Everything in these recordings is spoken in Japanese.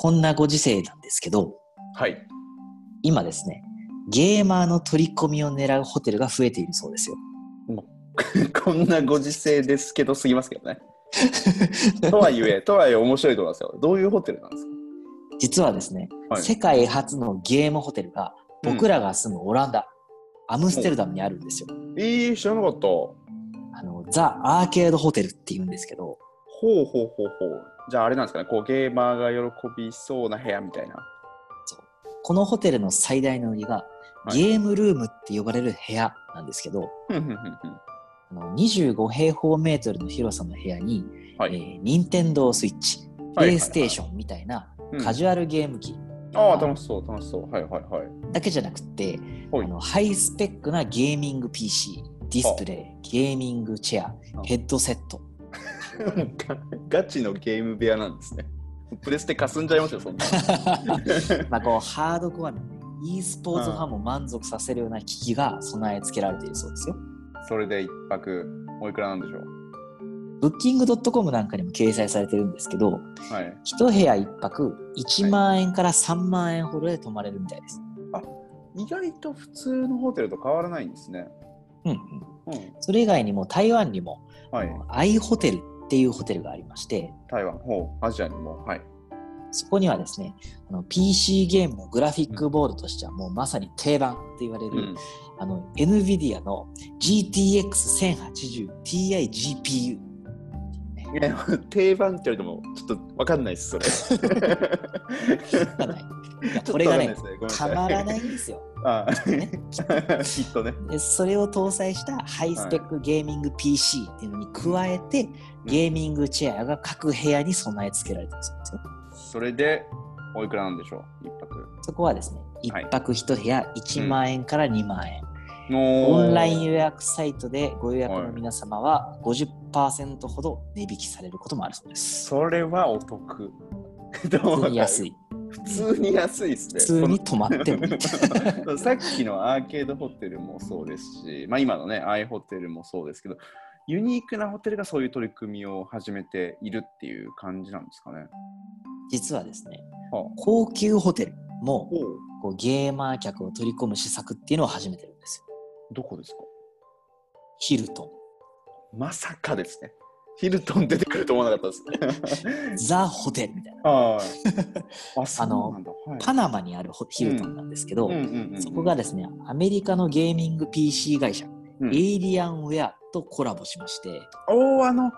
こんなご時世なんですけど、はい。今ですね、ゲーマーの取り込みを狙うホテルが増えているそうですよ。こんなご時世ですけど、すぎますけどね。とはいえ、とはいえ面白いと思いますよ。どういうホテルなんですか？実はですね、はい世界初のゲームホテルが僕らが住むオランダ、アムステルダムにあるんですよ。えー、知らなかった。ほあのザ・アーケードホテルって言うんですけど、うほうほうほう。じゃああれなんですかね、こうゲーマーが喜びそうな部屋みたいな。そうこのホテルの最大の売りが、はいゲームルームって呼ばれる部屋なんですけど、ふんふんふんふんあの25平方メートルの広さの部屋に、はい。えー、任天堂スイッチ、プレイステーションみたいなうんカジュアルゲーム機ああ、楽しそう、楽しそう。はいはいはい。だけじゃなくて、はいあのハイスペックなゲーミング PC、ディスプレイ、ゲーミングチェア、ヘッドセット。ガガチのゲーム部屋なんですね。プレステかすんじゃいますよ、そんな。まあこうハードコアな、ね、e スポーツファンも満足させるような機器が備え付けられているそうですよ。それで一泊、おいくらなんでしょう？ブッキングドットコムなんかにも掲載されてるんですけど、はい。一部屋一泊1万円から3万円ほどで泊まれるみたいです。意外と普通のホテルと変わらないんですね。うんうん。うん。それ以外にも台湾にも、はい。アイホテルっていうホテルがありまして、台湾、ほう、アジアにも。はい。そこにはですね、あの PC ゲームのグラフィックボードとしてはもうまさに定番って言われる、うん。あの NVIDIA の GTX1080 TI GPU。いや、定番って言われても、ちょっとわかんないです、それ。わかんないいやこれがねねたまらないんですよ。ああね きっとね。でそれを搭載したハイスペックゲーミング PC っていうのに加えて、ゲーミングチェアが各部屋に備え付けられてるそうですよ。それで、おいくらなんでしょう、一泊。そこはですね、はい1泊1部屋1万円から2万円。オオンライン予約サイトでご予約の皆様は50%ほど値引きされることもあるそうです。それはお得。普通に安い。い。普通に安いですね。普通に泊まってもいい。さっきのアーケードホテルもそうですし、まあ、今のね、アイホテルもそうですけど、ユニークなホテルがそういう取り組みを始めているっていう感じなんですかね。実はですね、はあ高級ホテルもこうゲーマー客を取り込む施策っていうのを始めてるんですよ。どこですか？ヒルトまさかですね。ヒルトン出てくると思わなかったですね。ン、ザ・ホテルみたいな。はい。あ、そうなんだ。はいパナマにあるホヒルトンなんですけど、そこがですね、アメリカのゲーミング PC 会社、うんエイリアンウェアとコラボしまして、おーあの、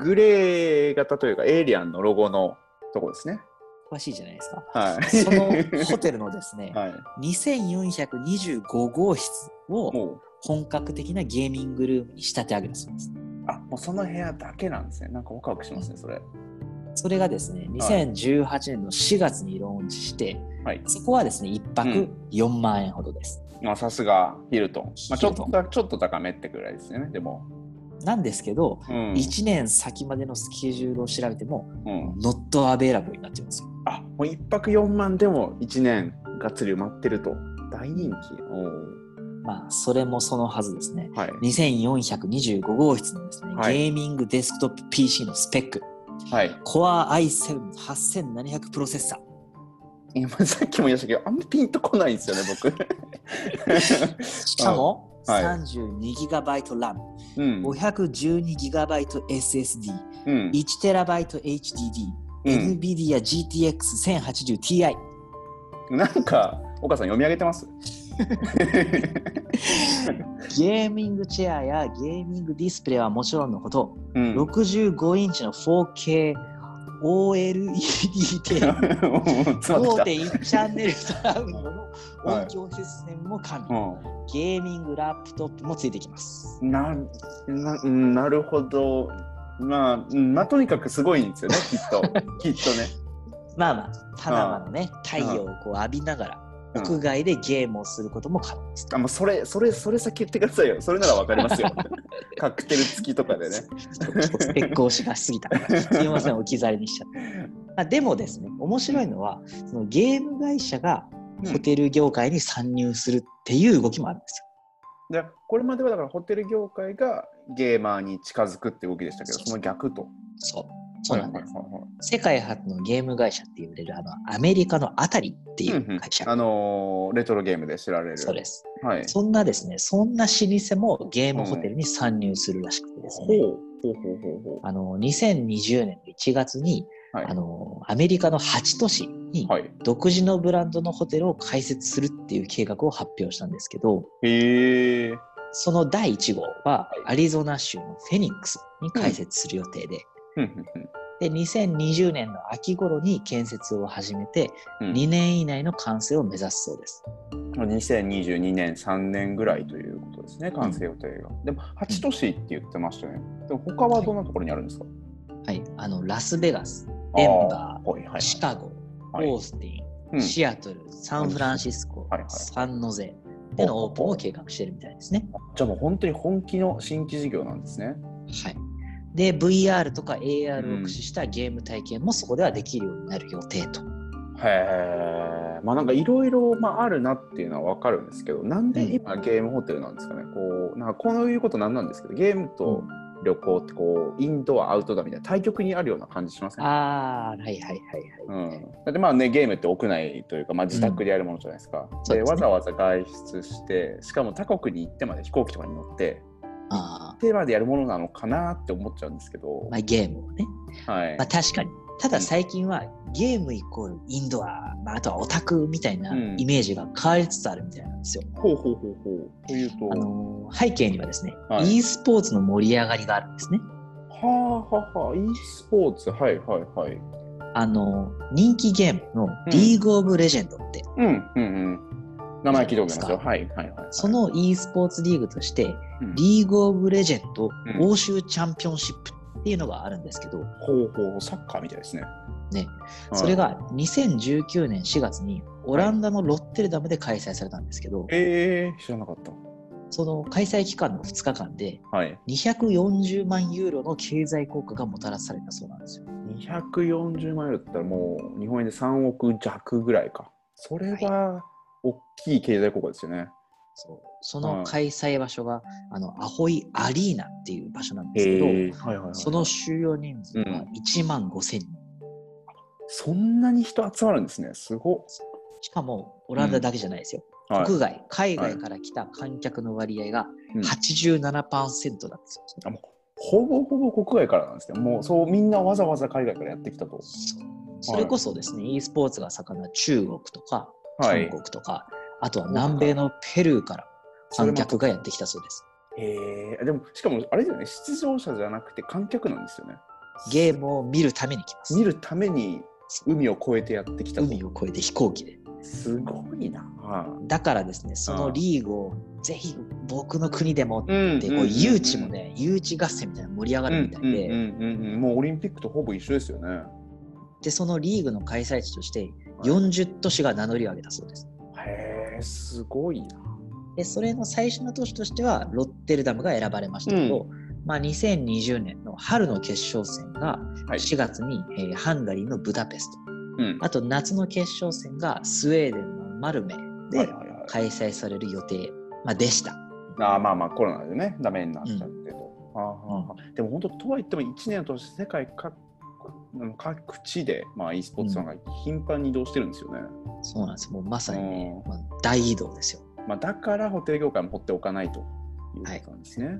グレー型というか、エイリアンのロゴのとこですね。詳しいじゃないですか。はい。そのホテルのですね、はい。2425号室を本格的なゲーミングルームに仕立て上げたそうです。あ、もうその部屋だけなんですね。なんかワクワクしますね、それ。それがですね、2018年の4月にローンチして、はい。そこはですね、1泊4万円ほどです。まあ、さすがヒルトン。まあ、ちょっと、ちょっと高めってくらいですよね、でも。なんですけど、うん。1年先までのスケジュールを調べても、うん、not available になってますよ。あ、もう一泊4万でも1年がっつり埋まってると。大人気。おーまあ、それもそのはずですね。はい。2425号室のですね、はいゲーミングデスクトップ PC のスペック、はい。Core i7-8700 プロセッサー。今さっきも言いましたけど、あんまピンとこないんですよね、僕。しかも、はい 32GB RAM、うん。512GB SSD、うん。1TB HDD、うん NVIDIA GTX 1080Ti。なんか、岡さん読み上げてます？ゲーミングチェアやゲーミングディスプレイはもちろんのこと、うん。65インチの 4K OLED テレビ、詰まってき5.1チャンネルサラウンドの音響システムも加味、た。ゲーミングラップトップもついてきます。うん。な、な、うんなるほど。まあ、うんまあ、とにかくすごいんですよね、きっと。きっとね。まあまあ、パナマのね、太陽をこう浴びながら、うん屋外でゲームをすることも可能です。あ、もうそれ、それ、それ先言ってくださいよ。それならわかりますよ。カクテル付きとかでね。ちょっとスペックをしがしすぎたすみません、置き去りにしちゃって。あでもですね、面白いのは、そのゲーム会社がホテル業界に参入するっていう動きもあるんですよ。でこれまではだからホテル業界がゲーマーに近づくって動きでしたけど、その逆と。そう。そうなんです。はいはいはいはい世界初のゲーム会社って言われるあのアメリカのあたりっていうんううん会社。あのーレトロゲームで知られる。そうです。はい。そんなですね、そんな老舗もゲームホテルに参入するらしくてですね、ほうほうほうほうほあの2020年の1月に、う。はい。あのアメリカの8都市にはい。独自のブランドのホテルを開設するっていう計画を発表したんですけど。その第1号ははいアリゾナ州のフェニックスに開設する予定で、で2020年の秋頃に建設を始めて、うん。2年以内の完成を目指すそうです。2022年3年ぐらいということですね、完成予定が。でも、8都市って言ってましたね。でも、他はどんなところにあるんですか、はい、あのラスベガス、デンバー、はいはいー、シカゴ、はい。オースティン、うん。シアトル、サンフランシスコ、はいはい。サンノゼでのオープンを計画しているみたいですね。じゃあもう本当に本気の新規事業なんですね。はい、で、VR とか AR をうん駆使したゲーム体験もそこではできるようになる予定と。へえ。まあなんかいろいろあるなっていうのは分かるんですけど、なんで今ゲームホテルなんですかね？こう、なんかこういうことなんなんですけど、ゲームと旅行ってこう、インドア、アウトドアみたいな対極にあるような感じしません？ああ、はいはいはいはい。うん、だってまあねゲームって屋内というか、まあ、自宅でやるものじゃないですか、うですねわざわざ外出してしかも他国に行ってまで飛行機とかに乗ってあテーマでやるものなのかなって思っちゃうんですけど、ーまあ、ゲームをね。はい。まあ、確かに。ただ最近はゲームイコールインドア、まあ、あとはオタクみたいなうん。イメージが変わりつつあるみたいなんですよ。ほうほうほうほう。というと、あのー背景にはですね、はい。e スポーツの盛り上がりがあるんですね。はあはあはあ。e スポーツ。はいはいはい。あのー人気ゲームのリーグオブレジェンドって、うんうんうん名前聞いたことありますよ。はいはいはい。その e スポーツリーグとして、うん。リーグオブレジェンドうん。欧州チャンピオンシップっていうのがあるんですけど、ほうほうサッカーみたいですね。ね、それが2019年4月にオランダのロッテルダムで開催されたんですけど、えー、知らなかった。その開催期間の2日間ではい。240万ユーロの経済効果がもたらされたそうなんですよ。240万円だったらもう日本円で3億弱ぐらいか。それは大きい経済効果ですよね。そうその開催場所が、あのアホイアリーナっていう場所なんですけど、はいはいはい、その収容人数が1万5千人。そんなに人集まるんですね。すごっ。しかもオランダだけじゃないですよ。はい国外、海外から来た観客の割合がうん87%だったんですよ。あもうほぼほぼ国外からなんですね。もうそうみんなわざわざ海外からやってきたと。それこそですね、e スポーツが盛んな中国とか、はい韓国とか、あとは南米のペルーから観客がやってきたそうです。へえでもしかもあれですよね、出場者じゃなくて観客なんですよね。ゲームを見るために来ます。見るために海を越えてやってきたと。海を越えて飛行機で。すごいな。だからですね、そのリーグをぜひ僕の国でもっうんて、こう誘致もね、誘致合戦みたいなの盛り上がるみたいで、うんうんうんうん、もうオリンピックとほぼ一緒ですよね。で、そのリーグの開催地として40都市が名乗りを上げたそうです。へえ、すごいな。で、それの最初の都市としてはロッテルダムが選ばれましたけど、まあ、2020年の春の決勝戦がはい4月に、えーハンガリーのブダペスト、うん。あと夏の決勝戦がスウェーデンのマルメはいではいはい。開催される予定、まあ、でした。あーまあまあコロナでね、ダメになっちゃってと。あーはーはーでも本当、とはいっても1年を通して世界各うん各地で、まあ、e スポーツさんが頻繁に移動してるんですよね。そうなんです。もうまさにね、うんまあ、大移動ですよ。まあ、だからホテル業界も放っておかないというですね。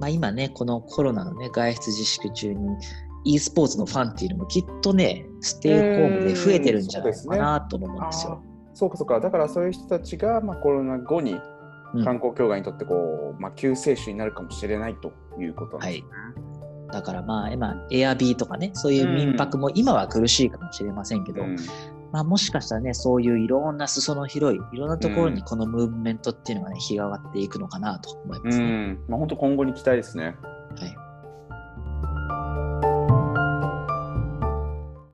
まあ、今ね、このコロナのね、外出自粛中に e スポーツのファンっていうのもきっとね、ステイホームで増えてるんじゃないかなとも思うんですよ。そうかそうか、だからそういう人たちが、まあ、コロナ後にうん観光協会にとってこう、まあ、救世主になるかもしれないということなんですね。だからまあ今、エアビーとかね、そういう民泊も今は苦しいかもしれませんけど、うん。まあもしかしたらね、そういういろんな裾の広い、いろんなところにこのムーブメントっていうのがね、日が上がっていくのかなと思いますね。うん、まあ、本当今後に期待ですね。はい